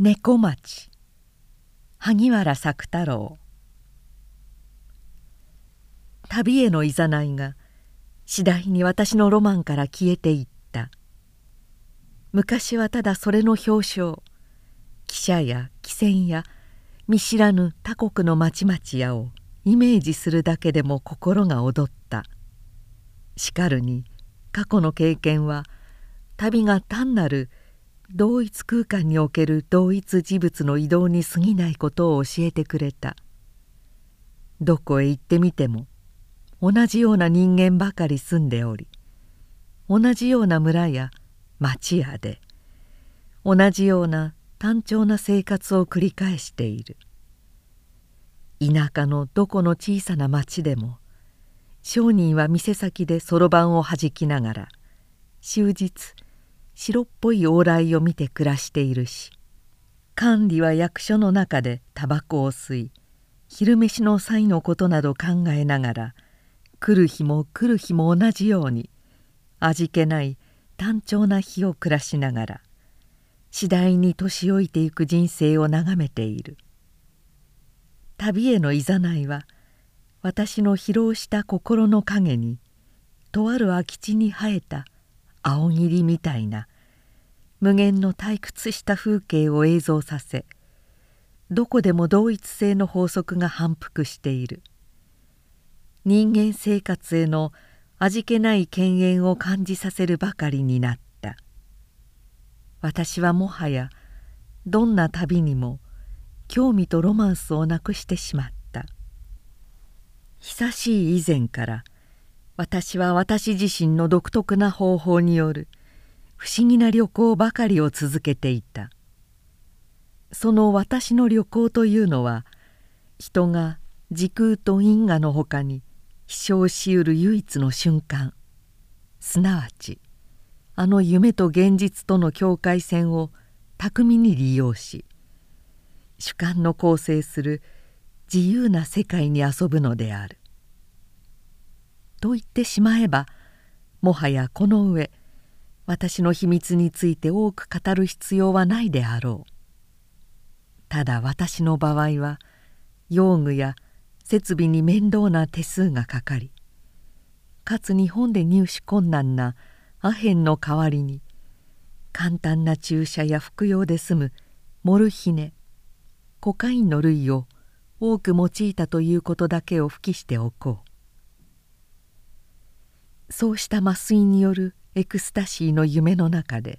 猫町。萩原作太郎。旅へのいざないが次第に私のロマンから消えていった。昔はただそれの表彰汽車や汽船や見知らぬ他国の町々やをイメージするだけでも心が躍った。しかるに過去の経験は旅が単なる同一空間における同一事物の移動に過ぎないことを教えてくれた。どこへ行ってみても同じような人間ばかり住んでおり同じような村や町屋で同じような単調な生活を繰り返している。田舎のどこの小さな町でも商人は店先でそろばんをはじきながら終日白っぽい往来を見て暮らしているし管理は役所の中でタバコを吸い昼飯の際のことなど考えながら来る日も来る日も同じように味気ない単調な日を暮らしながら次第に年老いていく人生を眺めている。旅へのいざないは私の疲労した心の影にとある空き地に生えた青霧みたいな無限の退屈した風景を映像させどこでも同一性の法則が反復している。人間生活への味気ない犬猿を感じさせるばかりになった。私はもはやどんな旅にも興味とロマンスをなくしてしまった。久しい以前から「私は私自身の独特な方法による不思議な旅行ばかりを続けていた。その私の旅行というのは人が時空と因果のほかに飛翔しうる唯一の瞬間。すなわちあの夢と現実との境界線を巧みに利用し主観の構成する自由な世界に遊ぶのである。と言ってしまえばもはやこの上私の秘密について多く語る必要はないであろう。ただ私の場合は用具や設備に面倒な手数がかかりかつ日本で入手困難なアヘンの代わりに簡単な注射や服用で済むモルヒネコカインの類を多く用いたということだけを付記しておこう。そうした麻酔によるエクスタシーの夢の中で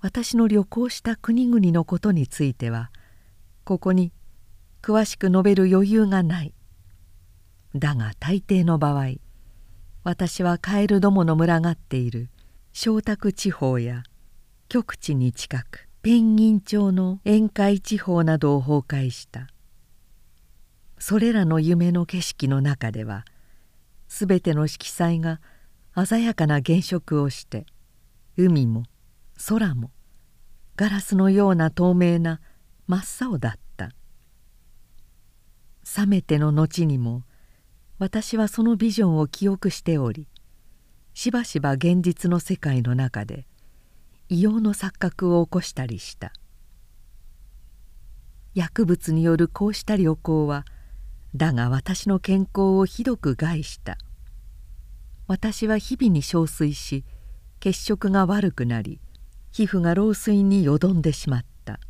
私の旅行した国々のことについてはここに詳しく述べる余裕がない。だが大抵の場合私はカエルどもの群がっている小卓地方や極地に近くペンギン町の宴会地方などを崩壊した。それらの夢の景色の中では全ての色彩が鮮やかな原色をして海も空もガラスのような透明な真っ青だった。冷めての後にも私はそのビジョンを記憶しておりしばしば現実の世界の中で異様の錯覚を起こしたりした。薬物によるこうした旅行はだが私の健康をひどく害した。私は日々に憔悴し血色が悪くなり皮膚が老衰によどんでしまった。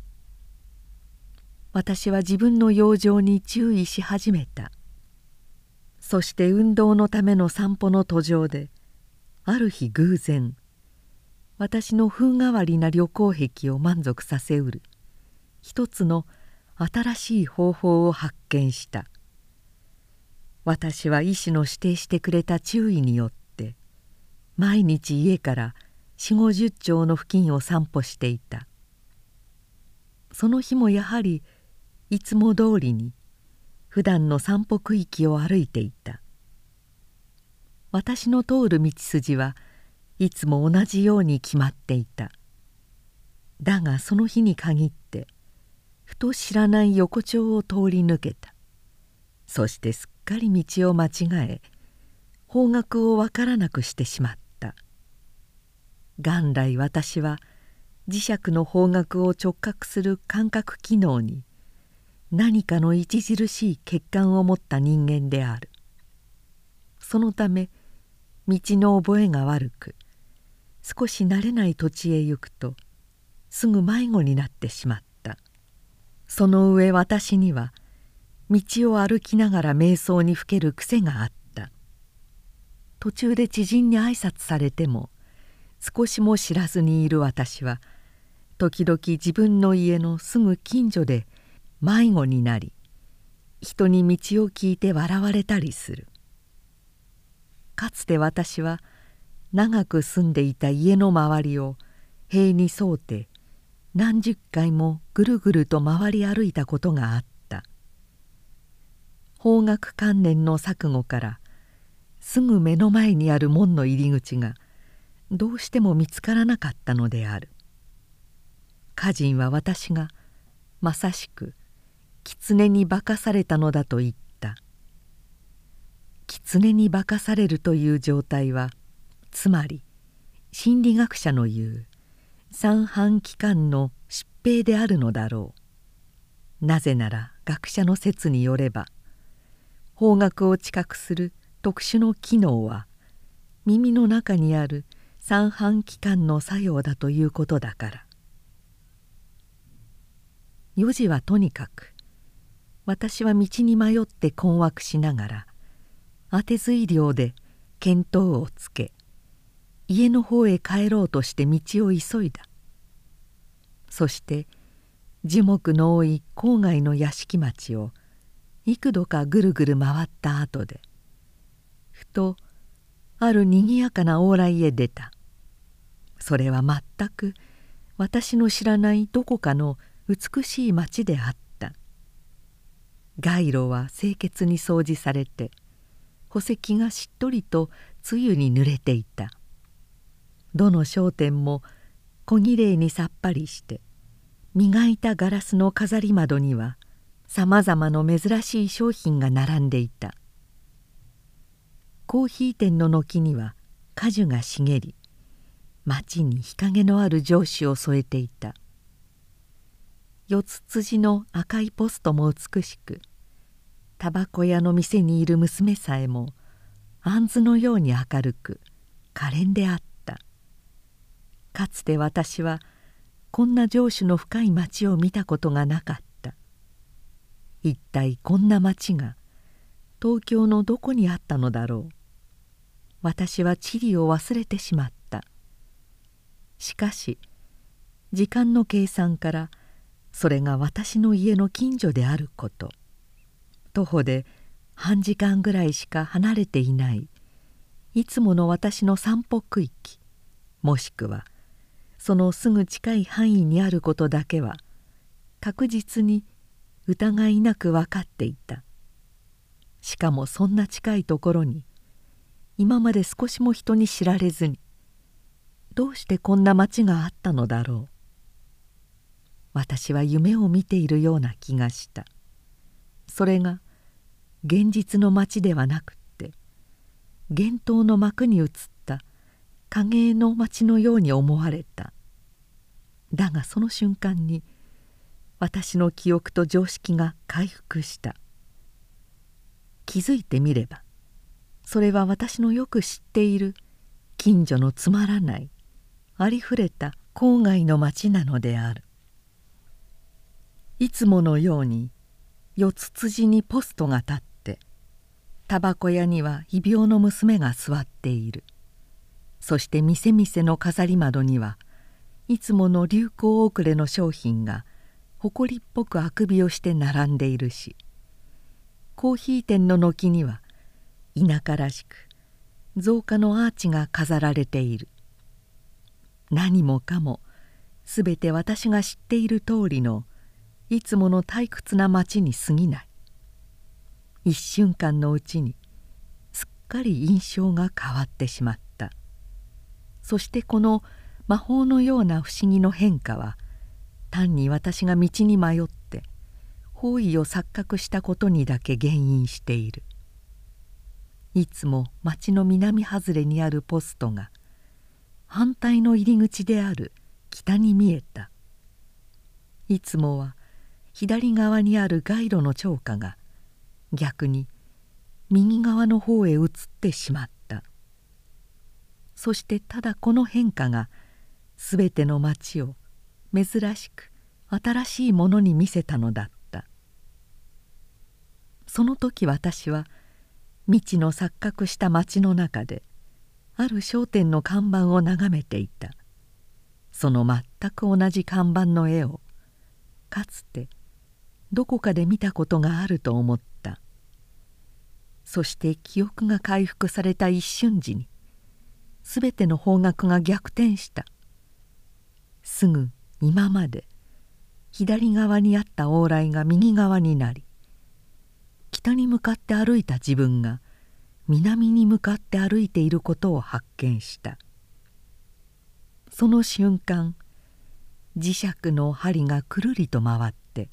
私は自分の養生に注意し始めた。そして運動のための散歩の途上である日偶然私の風変わりな旅行癖を満足させうる。一つの新しい方法を発見した。私は医師の指定してくれた注意によって毎日家から4 5 0丁の付近を散歩していた。その日もやはりいつも通りに普段の散歩区域を歩いていた。私の通る道筋はいつも同じように決まっていた。だがその日に限ってふと知らない横丁を通り抜けた。そしてすっかり道を間違え方角を分からなくしてしまった。元来私は磁石の方角を直角する感覚機能に何かの著しい欠陥を持った人間である。そのため道の覚えが悪く少し慣れない土地へ行くとすぐ迷子になってしまった。その上私には道を歩きながら瞑想にふける癖があった。途中で知人に挨拶されても少しも知らずにいる私は時々自分の家のすぐ近所で迷子になり人に道を聞いて笑われたりする。かつて私は長く住んでいた家の周りを塀に沿うて何十回もぐるぐると回り歩いたことがあった。法学関連の錯誤からすぐ目の前にある門の入り口がどうしても見つからなかったのである。歌人は私がまさしく狐に化かされたのだと言った。狐に化かされるという状態はつまり心理学者の言う三半規管の疾病であるのだろう。なぜなら学者の説によれば方角を知覚する特殊の機能は耳の中にある三半規管の作用だということだから。4時はとにかく私は道に迷って困惑しながら当てずい量で見当をつけ家の方へ帰ろうとして道を急いだ。そして樹木の多い郊外の屋敷町を幾度かぐるぐる回った後でふとあるにぎやかな往来へ出た。それは全く私の知らないどこかの美しい町であった。街路は清潔に掃除されて戸籍がしっとりと露に濡れていた。どの商店も小綺麗にさっぱりして磨いたガラスの飾り窓にはさまざまの珍しい商品が並んでいた。コーヒー店の軒には果樹が茂り町に日陰のある上司を添えていた。四つ辻の赤いポストも美しくタバコ屋の店にいる娘さえも杏のように明るく可憐であった。かつて私はこんな情緒の深い町を見たことがなかった。一体こんな町が東京のどこにあったのだろう。私は地理を忘れてしまった。しかし時間の計算からそれが私の家の近所であること。徒歩で半時間ぐらいしか離れていない。いつもの私の散歩区域。もしくはそのすぐ近い範囲にあることだけは確実に疑いなく分かっていた。しかもそんな近いところに今まで少しも人に知られずにどうしてこんな町があったのだろう。私は夢を見ているような気がした。それが現実の町ではなくって幻灯の幕に映った影絵の町のように思われた。だがその瞬間に私の記憶と常識が回復した。気づいてみればそれは私のよく知っている近所のつまらないありふれた郊外の町なのである。いつものように四つ辻にポストが立ってタバコ屋には異病の娘が座っている。そして店々の飾り窓にはいつもの流行遅れの商品が誇りっぽくあくびをして並んでいるしコーヒー店の軒には田舎らしく造花のアーチが飾られている。何もかもすべて私が知っている通りのいつもの退屈な町に過ぎない。一瞬間のうちにすっかり印象が変わってしまった。そしてこの「魔法のような不思議の変化は単に私が道に迷って方位を錯覚したことにだけ原因している。いつも町の南外れにあるポストが反対の入り口である北に見えた。いつもは左側にある街路の超過が逆に右側の方へ移ってしまった。そしてただこの変化が全ての町を珍しく新しいものに見せたのだった。その時私は未知の錯覚した町の中である商店の看板を眺めていた。その全く同じ看板の絵をかつてどこかで見たことがあると思った。そして記憶が回復された一瞬時に全ての方角が逆転した。すぐ今まで左側にあった往来が右側になり北に向かって歩いた自分が南に向かって歩いていることを発見した。その瞬間磁石の針がくるりと回って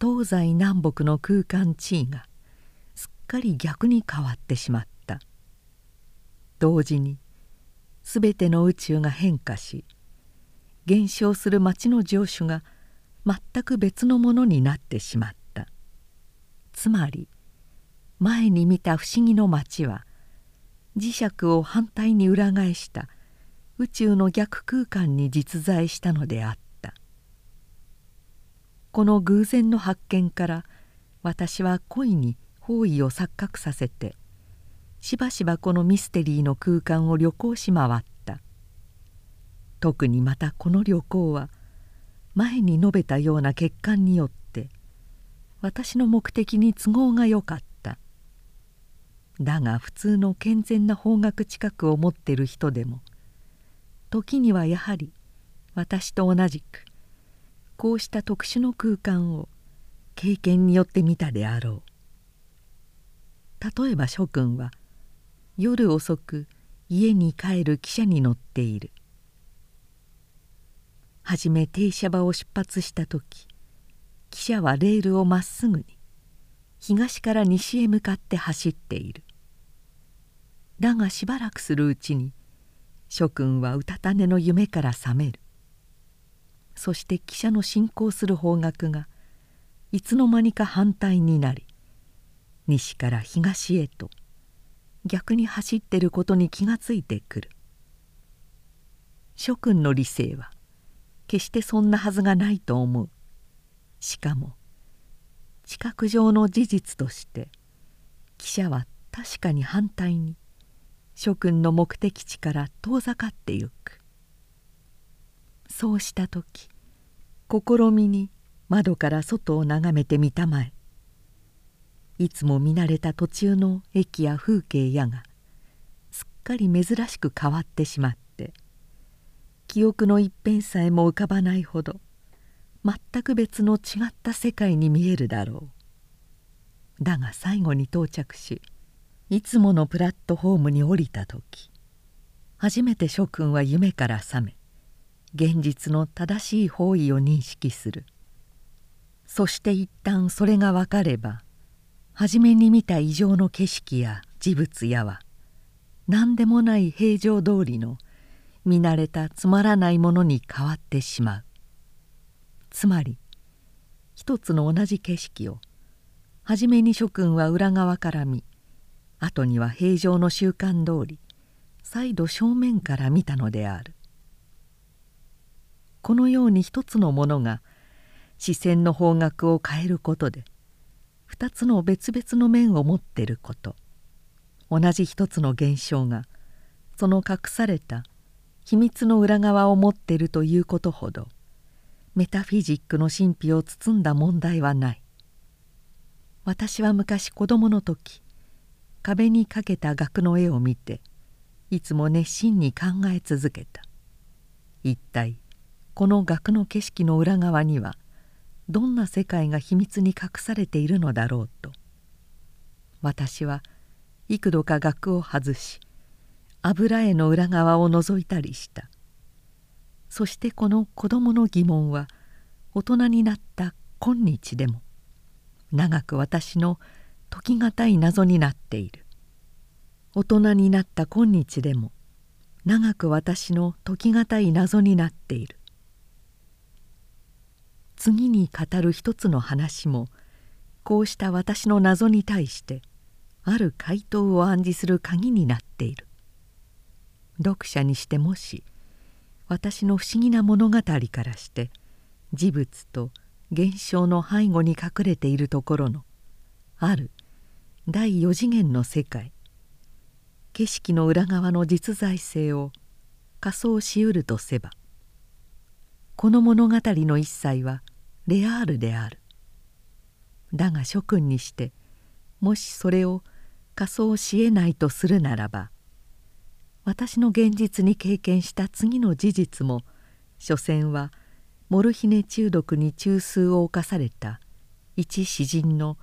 東西南北の空間地位がすっかり逆に変わってしまった。同時に全ての宇宙が変化し減少する町の城主が全く別のものになってしまった。つまり前に見た不思議の町は磁石を反対に裏返した宇宙の逆空間に実在したのであった。この偶然の発見から私は恋に方位を錯覚させてしばしばこのミステリーの空間を旅行し回った。特にまたこの旅行は前に述べたような欠陥によって私の目的に都合がよかった。だが普通の健全な方角近くを持ってる人でも時にはやはり私と同じくこうした特殊の空間を経験によって見たであろう。例えば諸君は夜遅く家に帰る汽車に乗っている。はじめ停車場を出発した時汽車はレールをまっすぐに東から西へ向かって走っている。だがしばらくするうちに諸君はうたた寝の夢から覚める。そして汽車の進行する方角がいつの間にか反対になり西から東へと逆に走ってることに気がついてくる。諸君の理性は決してそんなはずがないと思う。しかも知覚上の事実として汽車は確かに反対に諸君の目的地から遠ざかってゆく。そうした時試みに窓から外を眺めてみたまえ。いつも見慣れた途中の駅や風景やがすっかり珍しく変わってしまって記憶の一辺さえも浮かばないほど全く別の違った世界に見えるだろう。だが最後に到着しいつものプラットフォームに降りた時初めて諸君は夢から覚め現実の正しい方位を認識する。そして一旦それが分かれば初めに見た異常の景色や事物やは何でもない平常通りの見慣れたつまらないものに変わってしまう。つまり一つの同じ景色を初めに諸君は裏側から見後には平常の習慣通り再度正面から見たのである。このように一つのものが視線の方角を変えることで二つの別々の面を持ってること。同じ一つの現象がその隠された秘密の裏側を持っているということほどメタフィジックの神秘を包んだ問題はない。私は昔子供の時壁にかけた額の絵を見ていつも熱心に考え続けた。一体この額の景色の裏側にはどんな世界が秘密に隠されているのだろうと。私は幾度か額を外し油絵の裏側を覗いたりした。そしてこの子供の疑問は大人になった今日でも。長く私の解き難い謎になっている。大人になった今日でも。長く私の解き難い謎になっている。次に語る一つの話もこうした私の謎に対してある回答を暗示する鍵になっている。読者にしてもし私の不思議な物語からして事物と現象の背後に隠れているところのある第四次元の世界景色の裏側の実在性を仮想しうるとせばこの物語の一切はレアールである。だが諸君にしてもしそれを仮想しえないとするならば私の現実に経験した次の事実も所詮はモルヒネ中毒に中枢を侵された一詩人の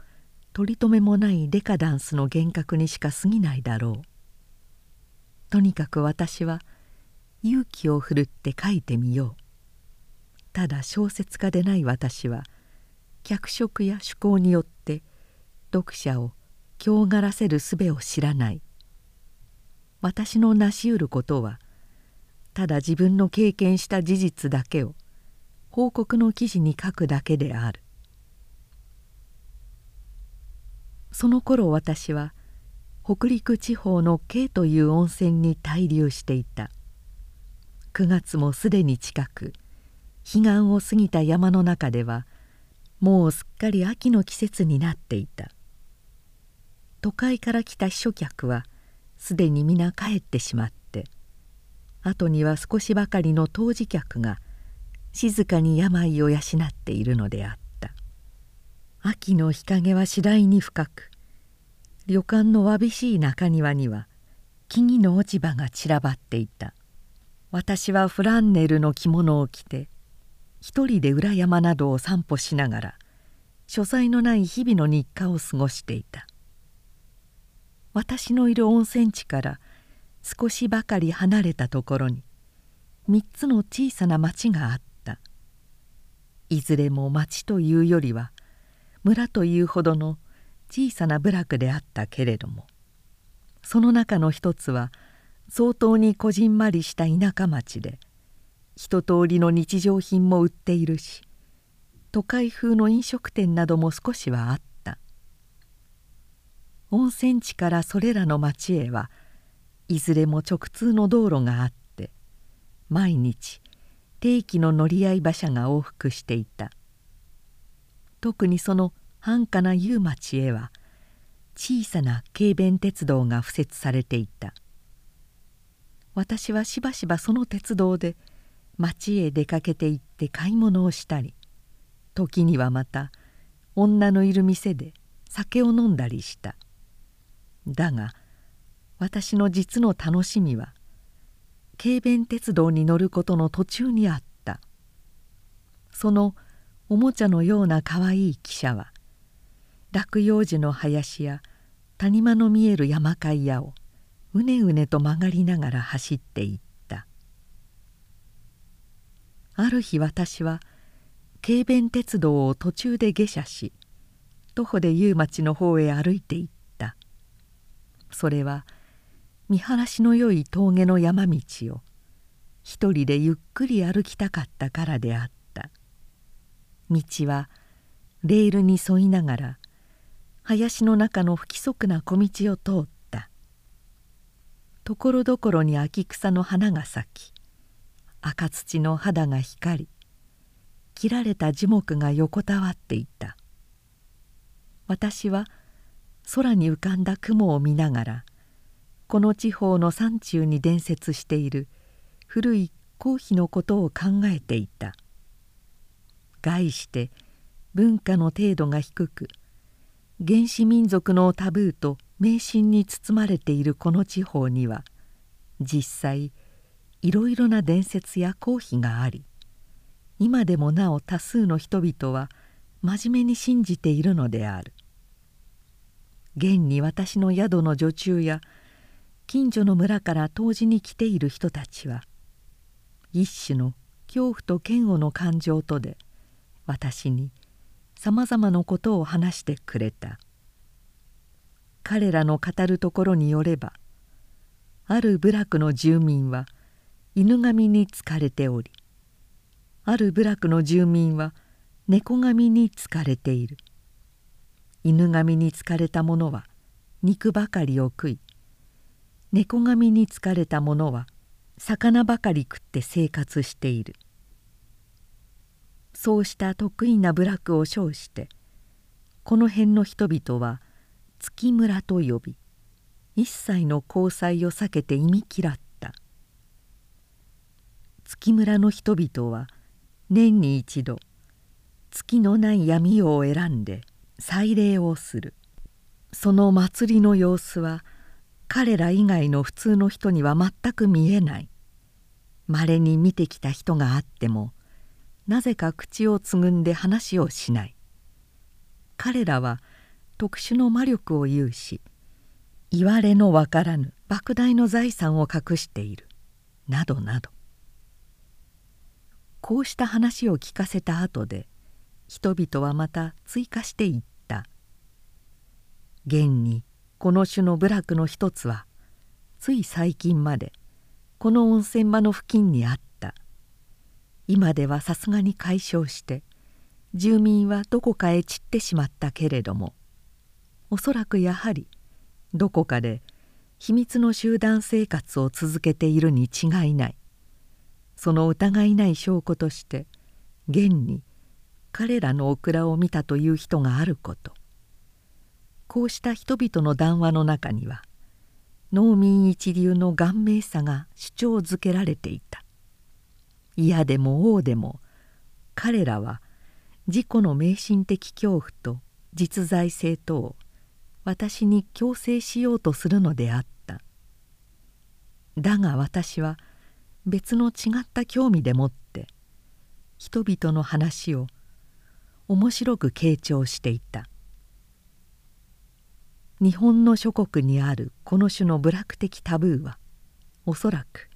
取り留めもないデカダンスの幻覚にしか過ぎないだろう。とにかく私は勇気を振るって書いてみよう。ただ小説家でない私は脚色や趣向によって読者を強がらせる術を知らない。私の成しうることはただ自分の経験した事実だけを報告の記事に書くだけである。その頃私は北陸地方の京という温泉に滞留していた。9月もすでに近く彼岸を過ぎた山の中ではもうすっかり秋の季節になっていた。都会から来た秘書客はすでに皆帰ってしまって後には少しばかりの当時客が静かに病を養っているのであった。秋の日陰は次第に深く旅館のわびしい中庭には木々の落ち葉が散らばっていた。私はフランネルの着物を着て一人で裏山などを散歩しながら書斎のない日々の日課を過ごしていた。私のいる温泉地から少しばかり離れたところに3つの小さな町があった。いずれも町というよりは村というほどの小さな部落であったけれどもその中の一つは相当にこじんまりした田舎町で一通りの日常品も売っているし都会風の飲食店なども少しはあった。温泉地からそれらの町へはいずれも直通の道路があって毎日定期の乗り合い馬車が往復していた。特にその繁華な夕町へは小さな軽便鉄道が敷設されていた。私はしばしばその鉄道で町へ出かけて行って買い物をしたり時にはまた女のいる店で酒を飲んだりした。だが私の実の楽しみは軽便鉄道に乗ることの途中にあった。そのおもちゃのようなかわいい汽車は落葉樹の林や谷間の見える山海屋をうねうねと曲がりながら走っていった。ある日私は軽便鉄道を途中で下車し徒歩で夕町の方へ歩いていった。それは見晴らしのよい峠の山道を一人でゆっくり歩きたかったからであった。道はレールに沿いながら林の中の不規則な小道を通った。ところどころに秋草の花が咲き赤土の肌が光り切られた樹木が横たわっていた。私は空に浮かんだ雲を見ながらこの地方の山中に伝説している古い皇妃のことを考えていた。概して文化の程度が低く原始民族のタブーと迷信に包まれているこの地方には実際いろいろな伝説や皇妃があり今でもなお多数の人々は真面目に信じているのである。現に私の宿の女中や近所の村から湯治に来ている人たちは一種の恐怖と嫌悪の感情とで私にさまざまなことを話してくれた。彼らの語るところによればある部落の住民は犬神に疲れておりある部落の住民は猫神に疲れている。犬神に疲れた者は肉ばかりを食い猫神に疲れた者は魚ばかり食って生活している。そうした得意な部落を称してこの辺の人々は月村と呼び一切の交際を避けて忌み嫌った。月村の人々は年に一度月のない闇夜を選んで祭礼をする。その祭りの様子は彼ら以外の普通の人には全く見えない。まれに見てきた人があってもなぜか口をつぐんで話をしない。彼らは特殊の魔力を有しいわれのわからぬ莫大の財産を隠している。などなど。こうした話を聞かせた後で人々はまた追加していった。現にこの種の部落の一つはつい最近までこの温泉場の付近にあった。今ではさすがに解消して住民はどこかへ散ってしまったけれどもおそらくやはりどこかで秘密の集団生活を続けているに違いない。その疑いない証拠として現に彼らのオクラを見たという人があること。こうした人々の談話の中には農民一流の顔面さが主張づけられていた。嫌でも王でも彼らは自己の迷信的恐怖と実在性とを私に強制しようとするのであった。だが私は別の違った興味でもって人々の話を面白く傾聴していた。日本の諸国にあるこの種の部落的タブーはおそらく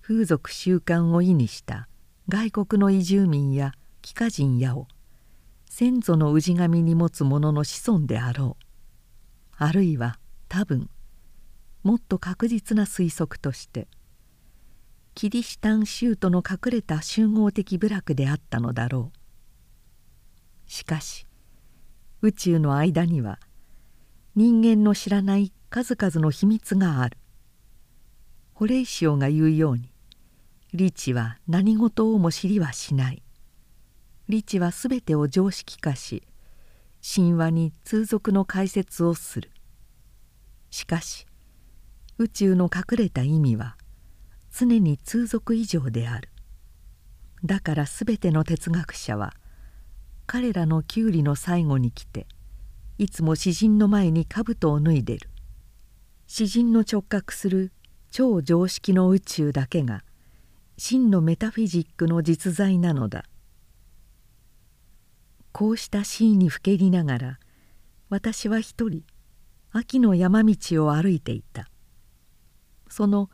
風俗習慣を意にした外国の移住民や帰化人やを先祖の氏神に持つ者の子孫であろう。あるいは多分もっと確実な推測としてキリシタン州都の隠れた集合的部落であったのだろう。しかし宇宙の間には人間の知らない数々の秘密がある。ホレイシオが言うようにリチは何事をも知りはしない。リチは全てを常識化し神話に通俗の解説をする。しかし宇宙の隠れた意味は常に通俗以上である。だから全ての哲学者は彼らのキュウリの最後に来ていつも詩人の前に兜を脱いでる。詩人の直角する超常識の宇宙だけが真のメタフィジックの実在なのだ。こうしたシーンにふけりながら私は一人秋の山道を歩いていた。その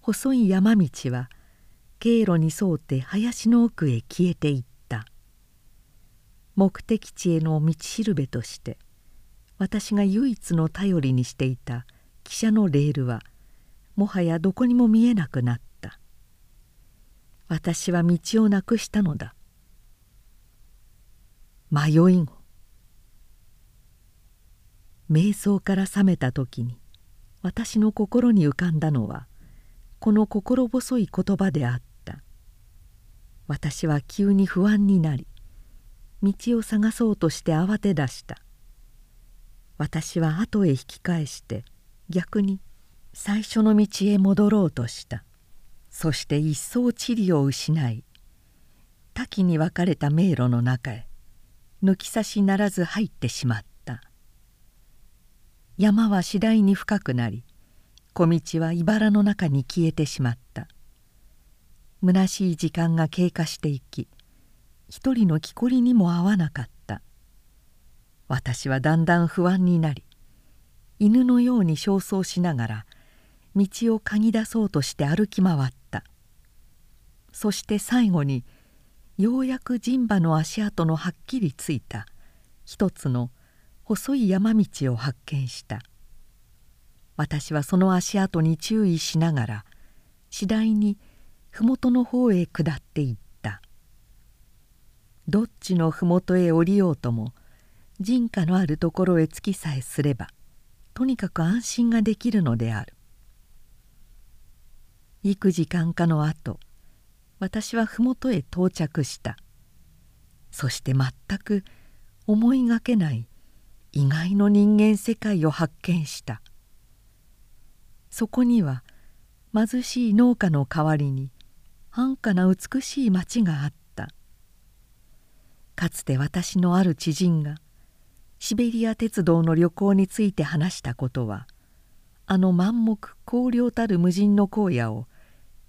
細い山道は経路に沿うて林の奥へ消えていった。目的地への道しるべとして私が唯一の頼りにしていた汽車のレールはもはやどこにも見えなくなった。私は道をなくしたのだ。迷い子瞑想から覚めた時に私の心に浮かんだのはこの心細い言葉であった。私は急に不安になり道を探そうとして慌て出した。私は後へ引き返して逆に最初の道へ戻ろうとした。そして一層地理を失い多岐に分かれた迷路の中へ抜き差しならず入ってしまった。山は次第に深くなり小道は茨の中に消えてしまった。虚しい時間が経過していき一人の木こりにも合わなかった。私はだんだん不安になり犬のように焦燥しながら道を嗅ぎ出そうとして歩き回った。そして最後にようやく陣馬の足跡のはっきりついた一つの細い山道を発見した。私はその足跡に注意しながら次第に麓の方へ下っていった。どっちの麓へ降りようとも人家のあるところへ着きさえすればとにかく安心ができるのである。幾時間かのあと私は麓へ到着した。そして全く思いがけない意外の人間世界を発見した。そこには貧しい農家の代わりに安価な美しい町があった。かつて私のある知人がシベリア鉄道の旅行について話したことはあの満目荒涼たる無人の荒野を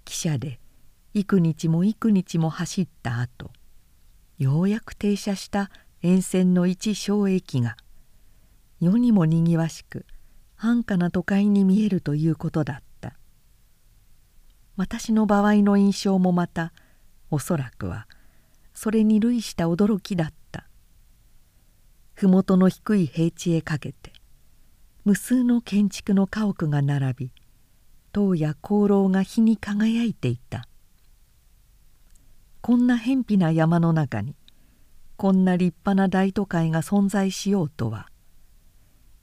汽車で幾日も幾日も走った後ようやく停車した沿線の一小駅が世にもにぎわしく安価な都会に見えるということだった。私の場合の印象もまたおそらくはそれに類した驚きだった。麓の低い平地へかけて無数の建築の家屋が並び塔や香炉が火に輝いていた。こんな偏僻な山の中にこんな立派な大都会が存在しようとは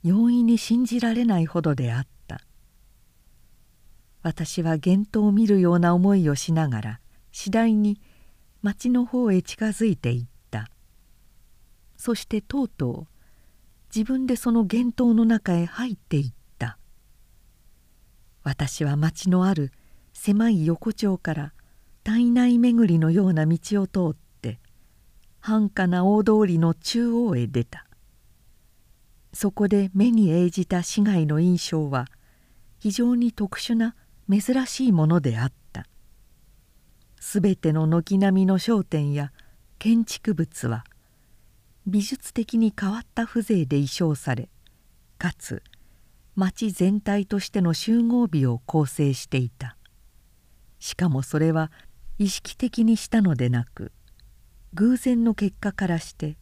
容易に信じられないほどであった。私は幻灯を見るような思いをしながら次第に町の方へ近づいていった。そしてとうとう自分でその幻灯の中へ入っていった。私は町のある狭い横丁から体内巡りのような道を通って繁華な大通りの中央へ出た。そこで目に映じた市街の印象は非常に特殊な珍しいものであった。すべての軒並みの商店や建築物は美術的に変わった風情で衣装されかつ町全体としての集合美を構成していた。しかもそれは意識的にしたのでなく偶然の結果からして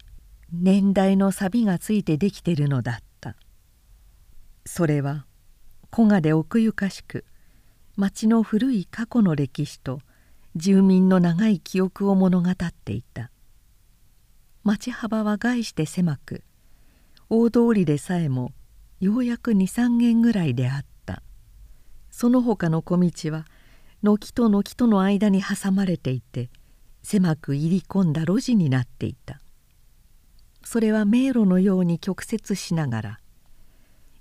年代の錆がついてできているのだった。それは古賀で奥ゆかしく町の古い過去の歴史と住民の長い記憶を物語っていた。町幅は概して狭く大通りでさえもようやく23軒ぐらいであった。その他の小道は軒と軒との間に挟まれていて狭く入り込んだ路地になっていた。それは迷路のように曲折しながら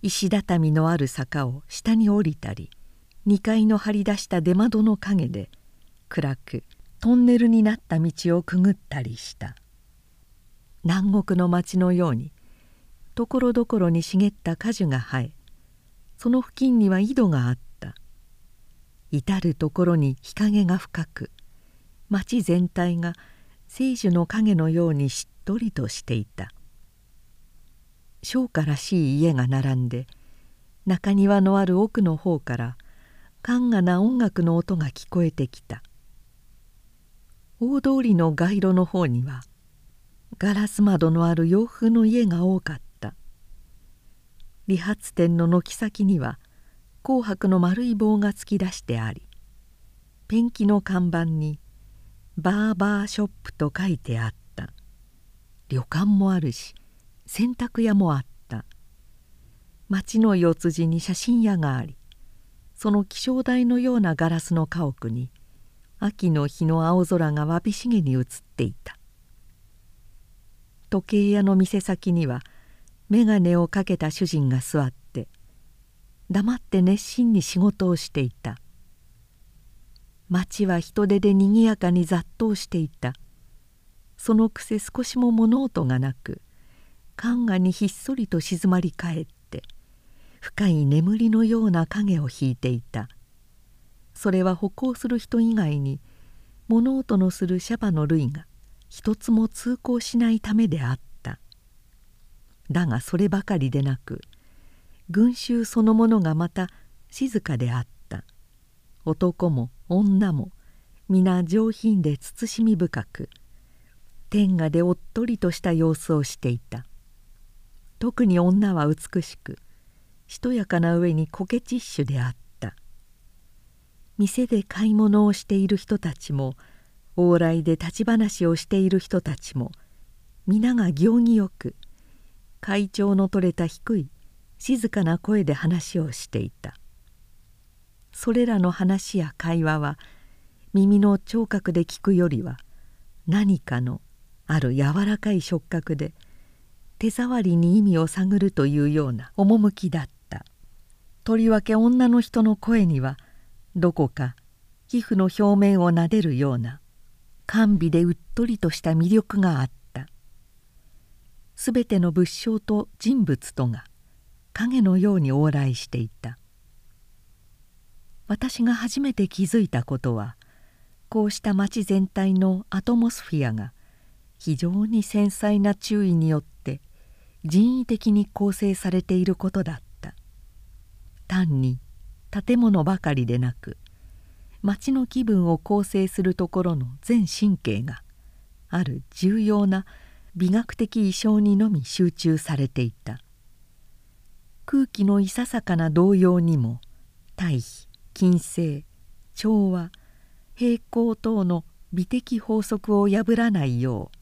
石畳のある坂を下に降りたり2階の張り出した出窓の陰で暗くトンネルになった道をくぐったりした。南国の町のようにところどころに茂った果樹が生えその付近には井戸があった。至る所に日陰が深く町全体が聖樹の影のようにしっとりとしていた。商家らしい家が並んで中庭のある奥の方から寛雅な音楽の音が聞こえてきた。大通りの街路の方にはガラス窓のある洋風の家が多かった。理髪店の軒先には紅白の丸い棒が突き出してありペンキの看板に「バーバーショップ」と書いてあった。旅館もあるし洗濯屋もあった。町の四つ地に写真屋がありその気象台のようなガラスの家屋に秋の日の青空がわびしげに映っていた。時計屋の店先には眼鏡をかけた主人が座って黙って熱心に仕事をしていた。町は人手でにぎやかに雑踏していた。そのくせ少しも物音がなく肝がにひっそりと静まり返って深い眠りのような影を引いていた。それは歩行する人以外に物音のするシャバの類が一つも通行しないためであった。だがそればかりでなく群衆そのものがまた静かであった。男も女も皆上品で慎み深く天下でおっとりとした様子をしていた。特に女は美しくしとやかな上にコケティッシュであった。店で買い物をしている人たちも往来で立ち話をしている人たちも皆が行儀よく会長の取れた低い静かな声で話をしていた。それらの話や会話は耳の聴覚で聞くよりは何かのある柔らかい触覚で手触りに意味を探るというような趣だった。とりわけ女の人の声にはどこか皮膚の表面をなでるような甘美でうっとりとした魅力があった。すべての仏性と人物とが影のように往来していた。私が初めて気づいたことはこうした町全体のアトモスフィアが非常に繊細な注意によって人為的に構成されていることだった。単に建物ばかりでなく町の気分を構成するところの全神経がある重要な美学的意象にのみ集中されていた。空気のいささかな動揺にも対比金星調和平行等の美的法則を破らないよう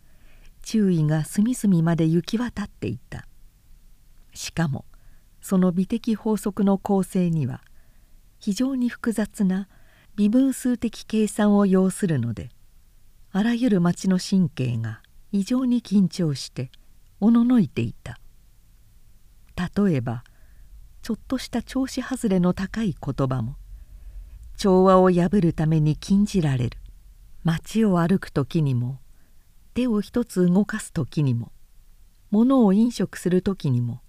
注意が隅々まで行き渡っていた。しかもその美的法則の構成には非常に複雑な微分数的計算を要するのであらゆる町の神経が異常に緊張しておののいていた。例えばちょっとした調子外れの高い言葉も調和を破るために禁じられる。街を歩く時にも手を一つ動かす時にも物を飲食する時にも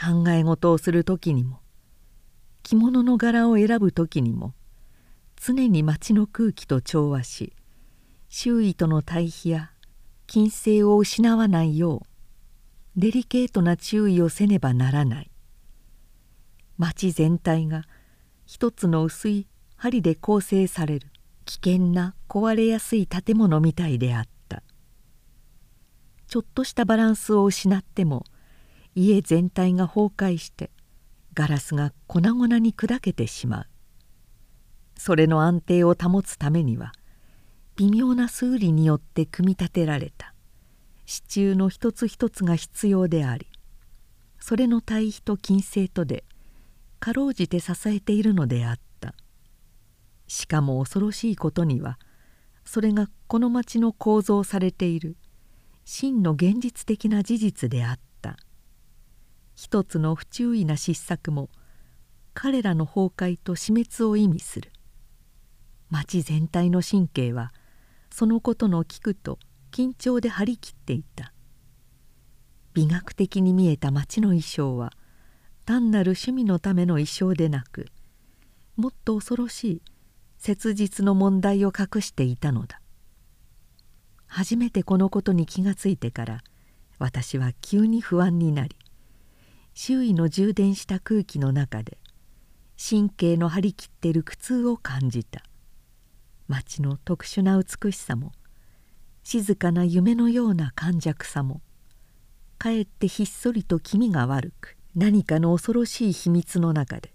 考え事をする時にも着物の柄を選ぶ時にも常に街の空気と調和し周囲との対比や金星を失わないようデリケートな注意をせねばならない。街全体が一つの薄い針で構成される危険な壊れやすい建物みたいであった。ちょっとしたバランスを失っても家全体が崩壊してガラスが粉々に砕けてしまう。それの安定を保つためには微妙な数理によって組み立てられた。支柱の一つ一つが必要でありそれの対比と金星とでかろうじて支えているのであった。しかも恐ろしいことにはそれがこの町の構造されている真の現実的な事実であった。一つの不注意な失策も彼らの崩壊と死滅を意味する。町全体の神経はそのことの聞くと緊張で張り切っていた。美学的に見えた町の衣装は単なる趣味のための衣装でなくもっと恐ろしい切実の問題を隠していたのだ。初めてこのことに気がついてから私は急に不安になり周囲の充電した空気の中で神経の張り切ってる苦痛を感じた。街の特殊な美しさも静かな夢のような感弱さもかえってひっそりと気味が悪く何かの恐ろしい秘密の中で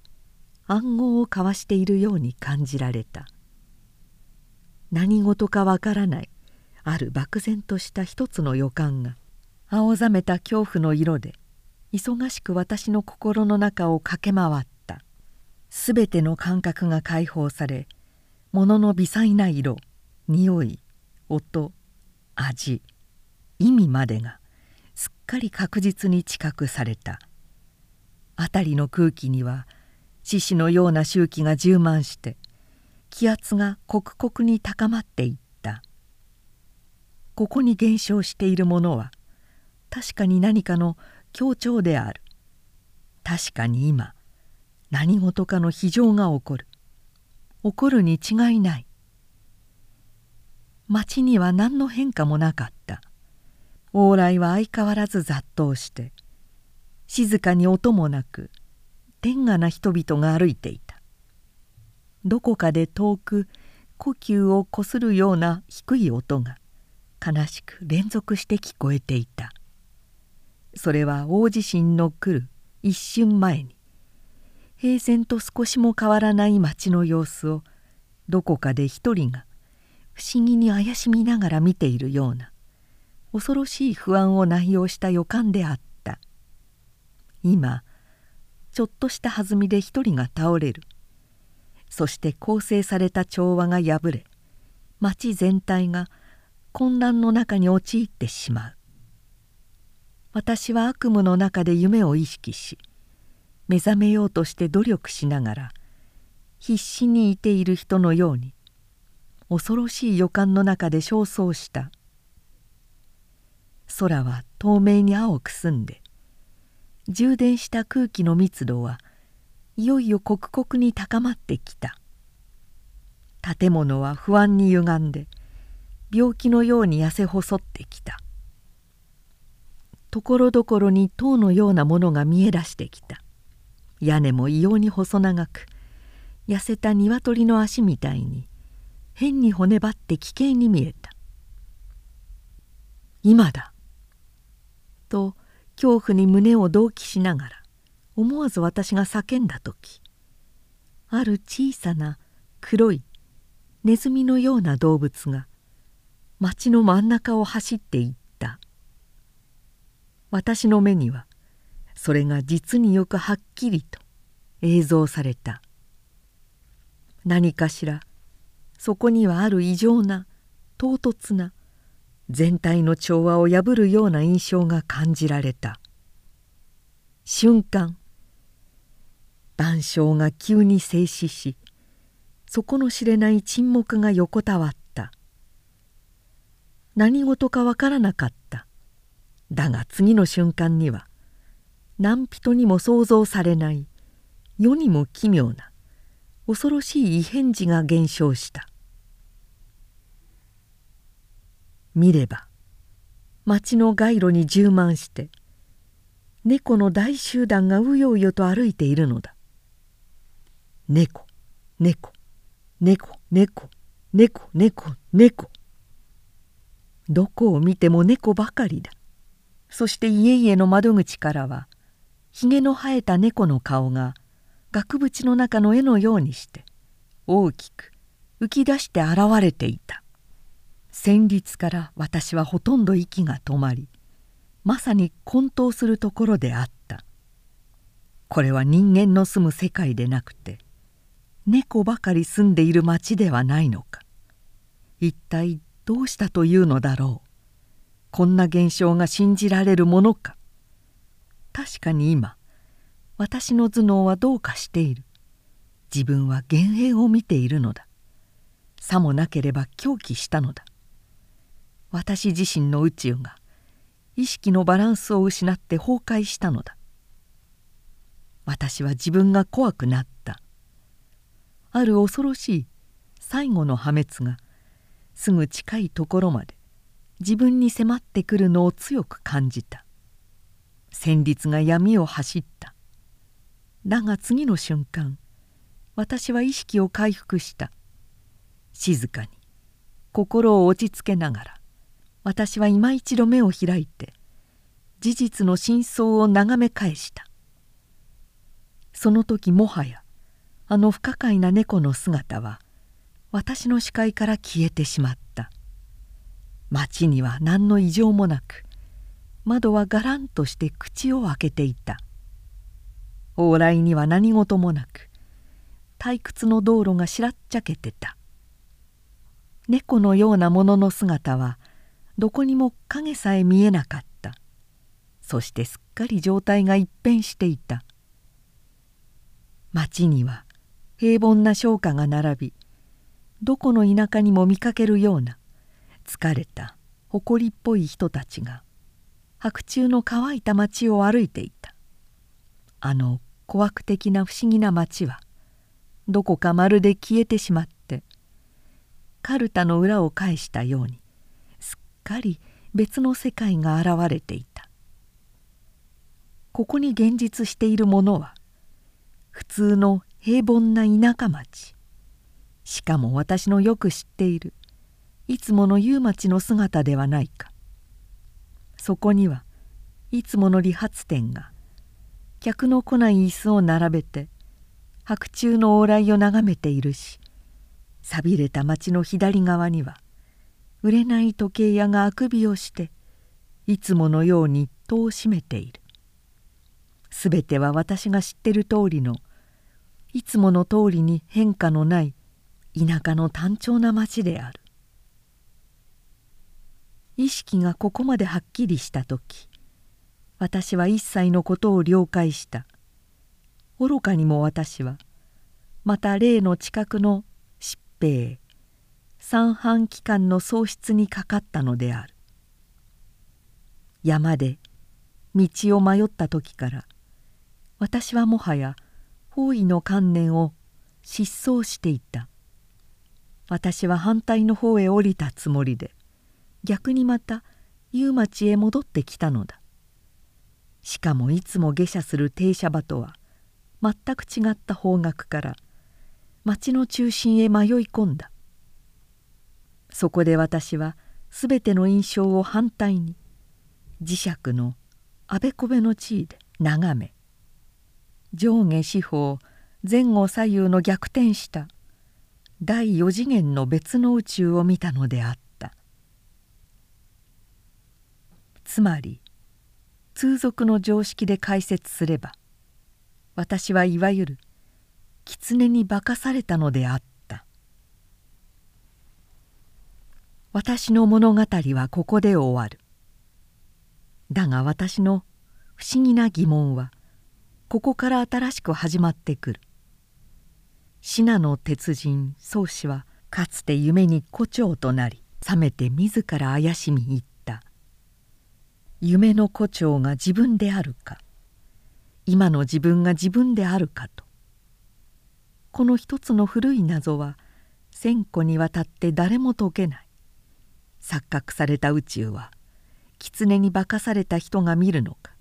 暗号を交わしているように感じられた。何事かわからないある漠然とした一つの予感が青ざめた恐怖の色で忙しく私の心の中を駆け回った。すべての感覚が解放され物の微細な色匂い音味意味までがすっかり確実に知覚された。辺りの空気には獅子のような周期が充満して気圧が刻々に高まっていった。ここに減少しているものは確かに何かの強調である。確かに今何事かの非常が起こる。起こるに違いない。町には何の変化もなかった。往来は相変わらず雑踏して静かに音もなく天下な人々が歩いていた。どこかで遠く呼吸をこするような低い音が悲しく連続して聞こえていた。それは大地震の来る一瞬前に。平然と少しも変わらない町の様子をどこかで一人が不思議に怪しみながら見ているような恐ろしい不安を内容した予感であった。今ちょっとした弾みで一人が倒れる。そして構成された調和が破れ町全体が混乱の中に陥ってしまう。私は悪夢の中で夢を意識し目覚めようとして努力しながら必死にいている人のように恐ろしい予感の中で焦燥した。空は透明に青く澄んで充電した空気の密度はいよいよ刻々に高まってきた。建物は不安に歪んで病気のように痩せ細ってきた。ところどころに塔のようなものが見え出してきた屋根も異様に細長く痩せた鶏の足みたいに変に骨張って危険に見えた「今だ!」と恐怖に胸を同期しながら思わず私が叫んだ時ある小さな黒いネズミのような動物が町の真ん中を走っていった私の目にはそれが実によくはっきりと映像された。何かしらそこにはある異常な唐突な全体の調和を破るような印象が感じられた。瞬間談笑が急に静止し底の知れない沈黙が横たわった。何事かわからなかった。だが次の瞬間には何人にも想像されない世にも奇妙な恐ろしい異変児が現象した。見れば町の街路に充満して猫の大集団がうようよと歩いているのだ。猫猫猫猫猫猫猫。どこを見ても猫ばかりだ。そして家々の窓口からはひげの生えた猫の顔が額縁の中の絵のようにして大きく浮き出して現れていた。戦慄から私はほとんど息が止まりまさに混沌するところであった。これは人間の住む世界でなくて猫ばかり住んでいる町ではないのか。一体どうしたというのだろう。こんな現象が信じられるものか？確かに今私の頭脳はどうかしている。自分は幻影を見ているのだ。さもなければ狂気したのだ。私自身の宇宙が意識のバランスを失って崩壊したのだ。私は自分が怖くなった。ある恐ろしい最後の破滅がすぐ近いところまで自分に迫ってくるのを強く感じた。旋律が闇を走った。だが次の瞬間私は意識を回復した。静かに心を落ち着けながら私は今一度目を開いて事実の真相を眺め返した。その時もはやあの不可解な猫の姿は私の視界から消えてしまった。町には何の異常もなく窓はがらんとして口を開けていた。往来には何事もなく退屈の道路がしらっちゃけてた。猫のようなものの姿はどこにも影さえ見えなかった。そしてすっかり状態が一変していた。町には平凡な商家が並びどこの田舎にも見かけるような疲れた。誇りっぽい人たちが。白昼の乾いた町を歩いていた。あの怖く的な不思議な町はどこかまるで消えてしまってカルタの裏を返したようにすっかり別の世界が現れていた。ここに現実しているものは普通の平凡な田舎町。しかも私のよく知っているいつもの夕町の姿ではないか。そこにはいつもの理髪店が客の来ない椅子を並べて白昼の往来を眺めているし寂れた町の左側には売れない時計屋があくびをしていつものように戸を閉めている。すべては私が知ってる通りのいつもの通りに変化のない田舎の単調な町である。意識がここまではっきりした時私は一切のことを了解した。愚かにも私はまた例の近くの疾病三半規管の喪失にかかったのである。山で道を迷った時から私はもはや方位の観念を失踪していた。私は反対の方へ降りたつもりで逆にまた夕町へ戻ってきたのだ。しかもいつも下車する停車場とは全く違った方角から町の中心へ迷い込んだ。そこで私は全ての印象を反対に磁石のあべこべの地位で眺め上下四方前後左右の逆転した第四次元の別の宇宙を見たのであった。つまり通俗の常識で解説すれば私はいわゆる狐に化かされたのであった。私の物語はここで終わる。だが私の不思議な疑問はここから新しく始まってくる。信濃鉄人宗氏はかつて夢に胡蝶となり覚めて自ら怪しみ言った。夢の胡蝶が自分であるか。今の自分が自分であるかと。この一つの古い謎は千個にわたって誰も解けない。錯覚された宇宙は狐に化かされた人が見るのか。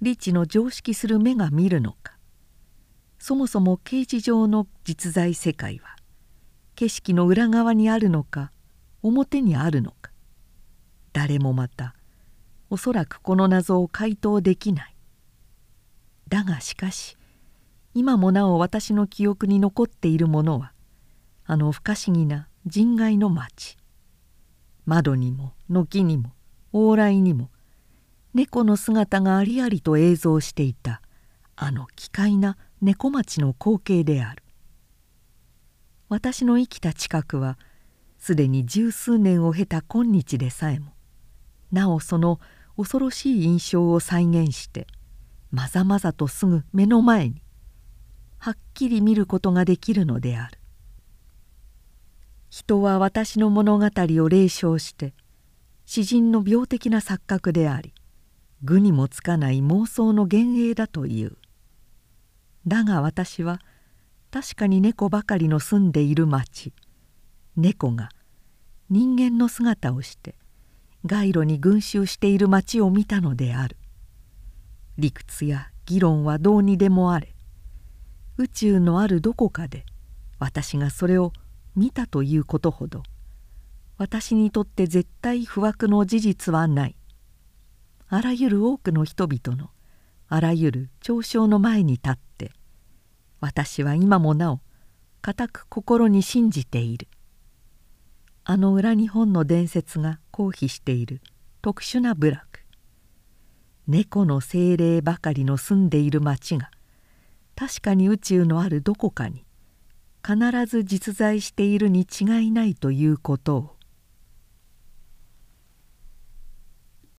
理智の常識する目が見るのか。そもそも刑事上の実在世界は景色の裏側にあるのか表にあるのか。誰もまたおそらくこの謎を回答できない。だがしかし今もなお私の記憶に残っているものはあの不可思議な人外の町。窓にも軒にも往来にも猫の姿がありありと映像していたあの奇怪な猫町の光景である。私の生きた近くはすでに十数年を経た今日でさえもなおその恐ろしい印象を再現してまざまざとすぐ目の前にはっきり見ることができるのである。人は私の物語を霊唱して詩人の病的な錯覚であり具にもつかない妄想の幻影だという。だが私は確かに猫ばかりの住んでいる町猫が人間の姿をして街路に群衆している町を見たのである。理屈や議論はどうにでもあれ宇宙のあるどこかで私がそれを見たということほど私にとって絶対不惑の事実はない。あらゆる多くの人々のあらゆる嘲笑の前に立って私は今もなお固く心に信じている。あの裏日本の伝説が公費している。特殊な部落。猫の精霊ばかりの住んでいる町が確かに宇宙のあるどこかに必ず実在しているに違いないということを